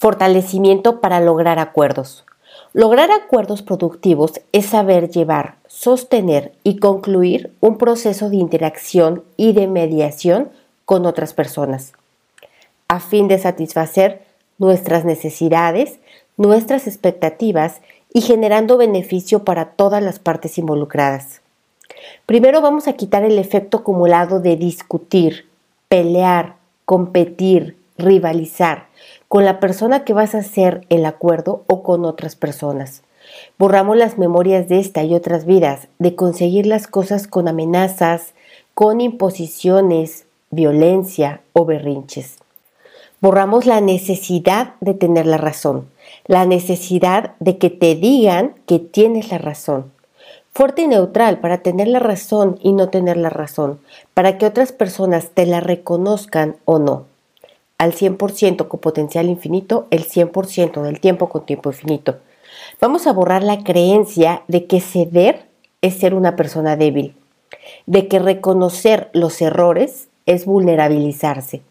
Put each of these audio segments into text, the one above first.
Fortalecimiento para lograr acuerdos. Lograr acuerdos productivos es saber llevar, sostener y concluir un proceso de interacción y de mediación con otras personas, a fin de satisfacer nuestras necesidades, nuestras expectativas y generando beneficio para todas las partes involucradas. Primero vamos a quitar el efecto acumulado de discutir, pelear, competir, rivalizar con la persona que vas a hacer el acuerdo o con otras personas. Borramos las memorias de esta y otras vidas, de conseguir las cosas con amenazas, con imposiciones, violencia o berrinches. Borramos la necesidad de tener la razón, la necesidad de que te digan que tienes la razón. Fuerte y neutral para tener la razón y no tener la razón, para que otras personas te la reconozcan o no. Al 100% con potencial infinito, el 100% del tiempo con tiempo infinito. Vamos a borrar la creencia de que ceder es ser una persona débil, de que reconocer los errores es vulnerabilizarse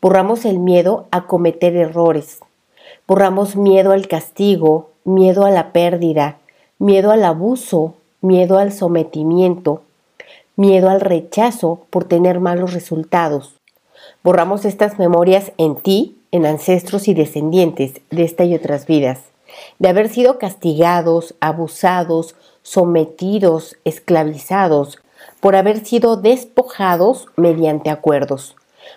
Borramos el miedo a cometer errores. Borramos miedo al castigo, miedo a la pérdida, miedo al abuso, miedo al sometimiento, miedo al rechazo por tener malos resultados. Borramos estas memorias en ti, en ancestros y descendientes de esta y otras vidas, de haber sido castigados, abusados, sometidos, esclavizados, por haber sido despojados mediante acuerdos.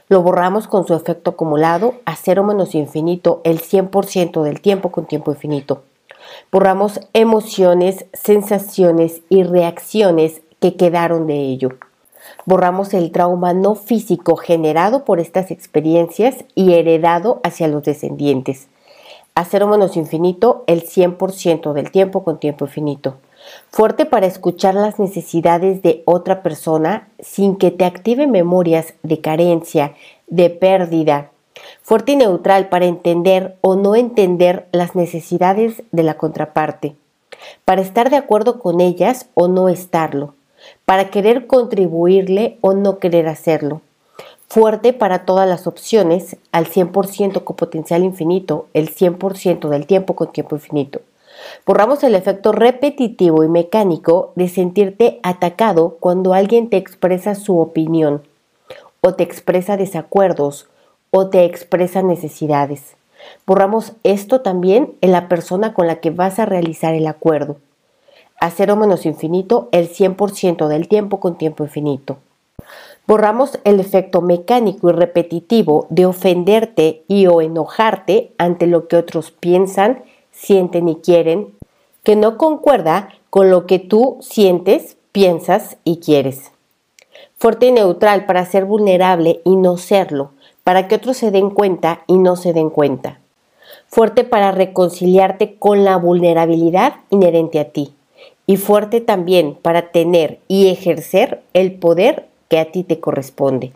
Lo borramos con su efecto acumulado a cero menos infinito el 100% del tiempo con tiempo infinito. Borramos emociones, sensaciones y reacciones que quedaron de ello. Borramos el trauma no físico generado por estas experiencias y heredado hacia los descendientes. A cero menos infinito el 100% del tiempo con tiempo infinito. Fuerte para escuchar las necesidades de otra persona sin que te active memorias de carencia, de pérdida, fuerte y neutral para entender o no entender las necesidades de la contraparte, para estar de acuerdo con ellas o no estarlo, para querer contribuirle o no querer hacerlo. Fuerte para todas las opciones, al 100% con potencial infinito, el 100% del tiempo con tiempo infinito. Borramos el efecto repetitivo y mecánico de sentirte atacado cuando alguien te expresa su opinión o te expresa desacuerdos o te expresa necesidades. Borramos esto también en la persona con la que vas a realizar el acuerdo. A cero menos infinito el 100% del tiempo con tiempo infinito. Borramos el efecto mecánico y repetitivo de ofenderte y o enojarte ante lo que otros piensan sienten y quieren, que no concuerda con lo que tú sientes, piensas y quieres. Fuerte y neutral para ser vulnerable y no serlo, para que otros se den cuenta y no se den cuenta. Fuerte para reconciliarte con la vulnerabilidad inherente a ti. Y fuerte también para tener y ejercer el poder que a ti te corresponde.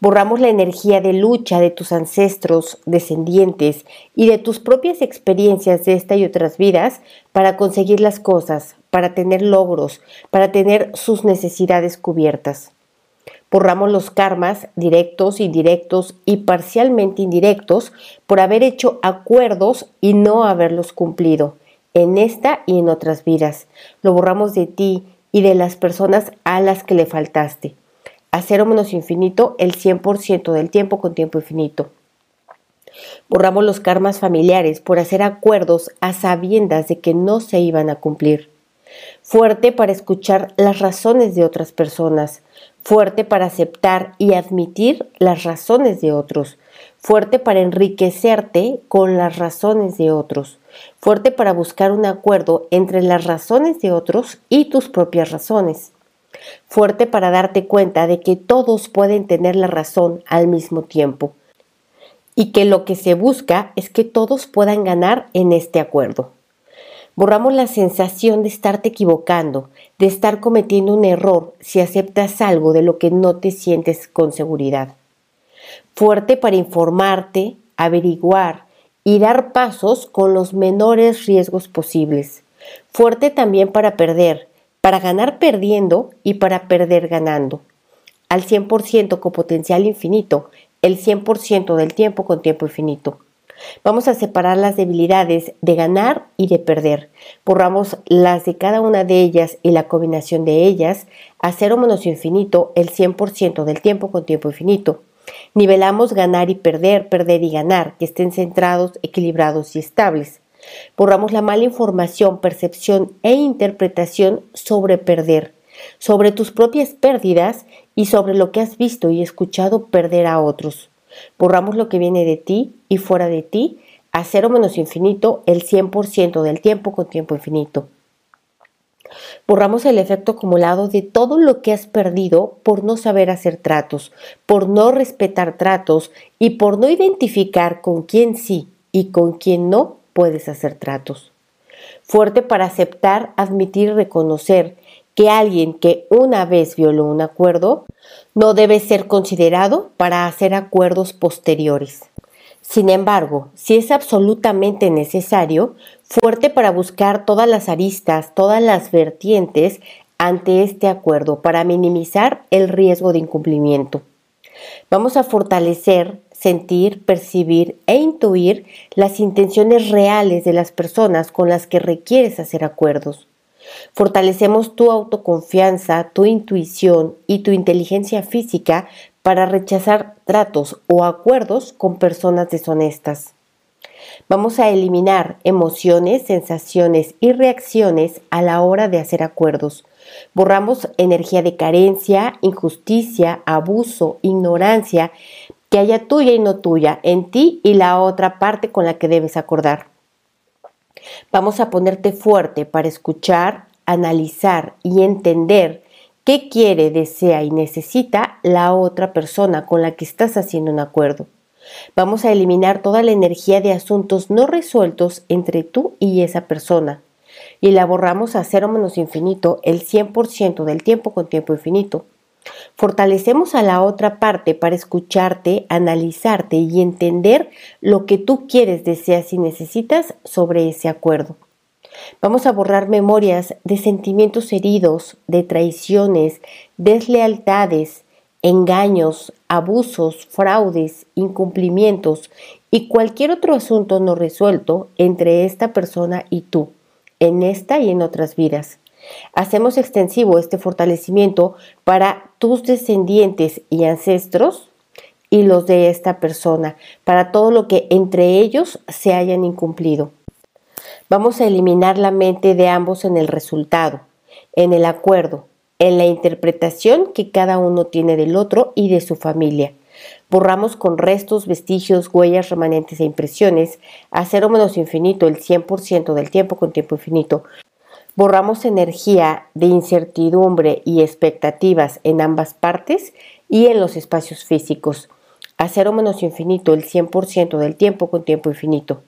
Borramos la energía de lucha de tus ancestros, descendientes y de tus propias experiencias de esta y otras vidas para conseguir las cosas, para tener logros, para tener sus necesidades cubiertas. Borramos los karmas directos, indirectos y parcialmente indirectos por haber hecho acuerdos y no haberlos cumplido en esta y en otras vidas. Lo borramos de ti y de las personas a las que le faltaste a cero infinito el 100% del tiempo con tiempo infinito. Borramos los karmas familiares por hacer acuerdos a sabiendas de que no se iban a cumplir. Fuerte para escuchar las razones de otras personas. Fuerte para aceptar y admitir las razones de otros. Fuerte para enriquecerte con las razones de otros. Fuerte para buscar un acuerdo entre las razones de otros y tus propias razones fuerte para darte cuenta de que todos pueden tener la razón al mismo tiempo y que lo que se busca es que todos puedan ganar en este acuerdo. Borramos la sensación de estarte equivocando, de estar cometiendo un error si aceptas algo de lo que no te sientes con seguridad. Fuerte para informarte, averiguar y dar pasos con los menores riesgos posibles. Fuerte también para perder, para ganar perdiendo y para perder ganando. Al 100% con potencial infinito, el 100% del tiempo con tiempo infinito. Vamos a separar las debilidades de ganar y de perder. Borramos las de cada una de ellas y la combinación de ellas a cero menos infinito el 100% del tiempo con tiempo infinito. Nivelamos ganar y perder, perder y ganar, que estén centrados, equilibrados y estables. Borramos la mala información, percepción e interpretación sobre perder, sobre tus propias pérdidas y sobre lo que has visto y escuchado perder a otros. Borramos lo que viene de ti y fuera de ti a cero menos infinito el 100% del tiempo con tiempo infinito. Borramos el efecto acumulado de todo lo que has perdido por no saber hacer tratos, por no respetar tratos y por no identificar con quién sí y con quién no puedes hacer tratos. Fuerte para aceptar, admitir y reconocer que alguien que una vez violó un acuerdo no debe ser considerado para hacer acuerdos posteriores. Sin embargo, si es absolutamente necesario, fuerte para buscar todas las aristas, todas las vertientes ante este acuerdo para minimizar el riesgo de incumplimiento. Vamos a fortalecer, sentir, percibir e intuir las intenciones reales de las personas con las que requieres hacer acuerdos. Fortalecemos tu autoconfianza, tu intuición y tu inteligencia física para rechazar tratos o acuerdos con personas deshonestas. Vamos a eliminar emociones, sensaciones y reacciones a la hora de hacer acuerdos. Borramos energía de carencia, injusticia, abuso, ignorancia, que haya tuya y no tuya, en ti y la otra parte con la que debes acordar. Vamos a ponerte fuerte para escuchar, analizar y entender qué quiere, desea y necesita la otra persona con la que estás haciendo un acuerdo. Vamos a eliminar toda la energía de asuntos no resueltos entre tú y esa persona y la borramos a cero menos infinito el 100% del tiempo con tiempo infinito. Fortalecemos a la otra parte para escucharte, analizarte y entender lo que tú quieres, deseas y necesitas sobre ese acuerdo. Vamos a borrar memorias de sentimientos heridos, de traiciones, deslealtades, engaños, abusos, fraudes, incumplimientos y cualquier otro asunto no resuelto entre esta persona y tú, en esta y en otras vidas. Hacemos extensivo este fortalecimiento para tus descendientes y ancestros y los de esta persona, para todo lo que entre ellos se hayan incumplido. Vamos a eliminar la mente de ambos en el resultado, en el acuerdo, en la interpretación que cada uno tiene del otro y de su familia. Borramos con restos, vestigios, huellas, remanentes e impresiones a cero menos infinito el 100% del tiempo con tiempo infinito. Borramos energía de incertidumbre y expectativas en ambas partes y en los espacios físicos. A cero menos infinito el 100% del tiempo con tiempo infinito.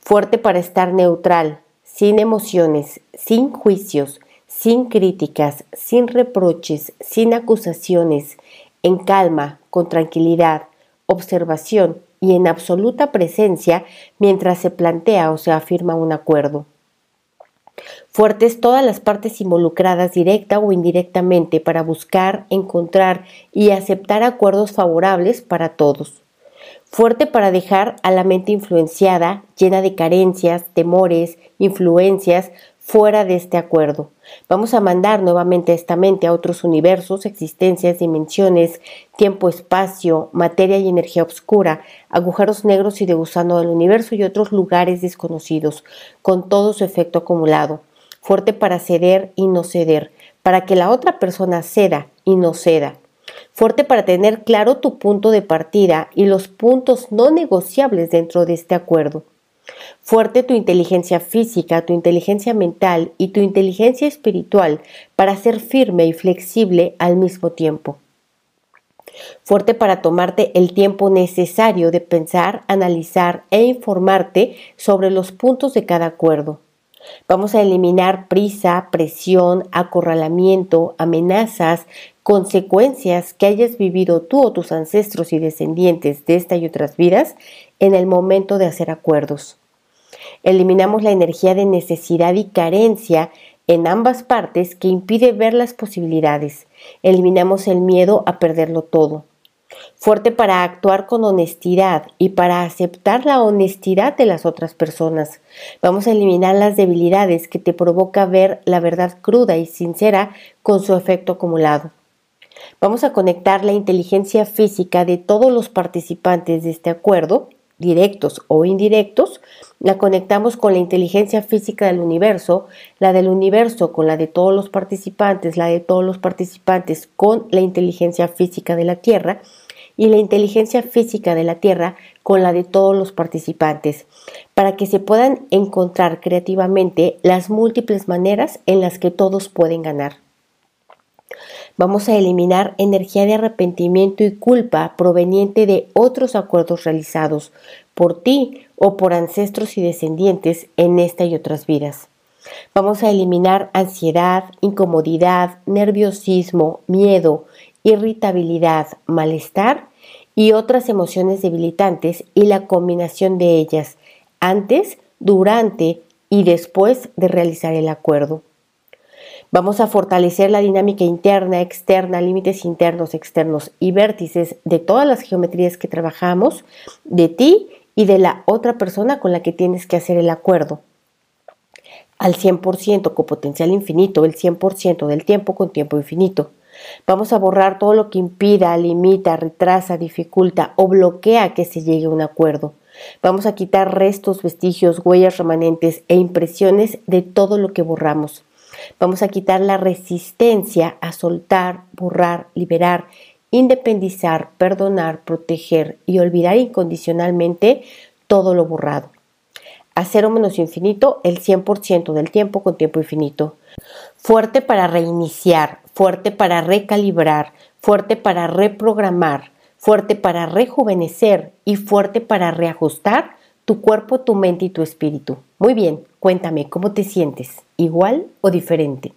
Fuerte para estar neutral, sin emociones, sin juicios, sin críticas, sin reproches, sin acusaciones, en calma, con tranquilidad, observación y en absoluta presencia mientras se plantea o se afirma un acuerdo. Fuertes todas las partes involucradas directa o indirectamente para buscar, encontrar y aceptar acuerdos favorables para todos. Fuerte para dejar a la mente influenciada, llena de carencias, temores, influencias, fuera de este acuerdo. Vamos a mandar nuevamente esta mente a otros universos, existencias, dimensiones, tiempo, espacio, materia y energía oscura, agujeros negros y de gusano del universo y otros lugares desconocidos, con todo su efecto acumulado. Fuerte para ceder y no ceder, para que la otra persona ceda y no ceda. Fuerte para tener claro tu punto de partida y los puntos no negociables dentro de este acuerdo Fuerte tu inteligencia física, tu inteligencia mental y tu inteligencia espiritual para ser firme y flexible al mismo tiempo. Fuerte para tomarte el tiempo necesario de pensar, analizar e informarte sobre los puntos de cada acuerdo. Vamos a eliminar prisa, presión, acorralamiento, amenazas, consecuencias que hayas vivido tú o tus ancestros y descendientes de esta y otras vidas en el momento de hacer acuerdos. Eliminamos la energía de necesidad y carencia en ambas partes que impide ver las posibilidades. Eliminamos el miedo a perderlo todo. fuerte para actuar con honestidad y para aceptar la honestidad de las otras personas. Vamos a eliminar las debilidades que te provoca ver la verdad cruda y sincera con su efecto acumulado. Vamos a conectar la inteligencia física de todos los participantes de este acuerdo directos o indirectos, la conectamos con la inteligencia física del universo, la del universo con la de todos los participantes, la de todos los participantes con la inteligencia física de la Tierra y la inteligencia física de la Tierra con la de todos los participantes, para que se puedan encontrar creativamente las múltiples maneras en las que todos pueden ganar. Vamos a eliminar energía de arrepentimiento y culpa proveniente de otros acuerdos realizados por ti o por ancestros y descendientes en esta y otras vidas. Vamos a eliminar ansiedad, incomodidad, nerviosismo, miedo, irritabilidad, malestar y otras emociones debilitantes y la combinación de ellas antes, durante y después de realizar el acuerdo. Vamos a fortalecer la dinámica interna, externa, límites internos, externos y vértices de todas las geometrías que trabajamos, de ti y de la otra persona con la que tienes que hacer el acuerdo. Al 100% con potencial infinito, el 100% del tiempo con tiempo infinito. Vamos a borrar todo lo que impida, limita, retrasa, dificulta o bloquea que se llegue a un acuerdo. Vamos a quitar restos, vestigios, huellas remanentes e impresiones de todo lo que borramos. Vamos a quitar la resistencia a soltar, borrar, liberar, independizar, perdonar, proteger y olvidar incondicionalmente todo lo borrado. A cero menos infinito, el 100% del tiempo con tiempo infinito. Fuerte para reiniciar, fuerte para recalibrar, fuerte para reprogramar, fuerte para rejuvenecer y fuerte para reajustar tu cuerpo, tu mente y tu espíritu. Muy bien, cuéntame cómo te sientes, igual o diferente.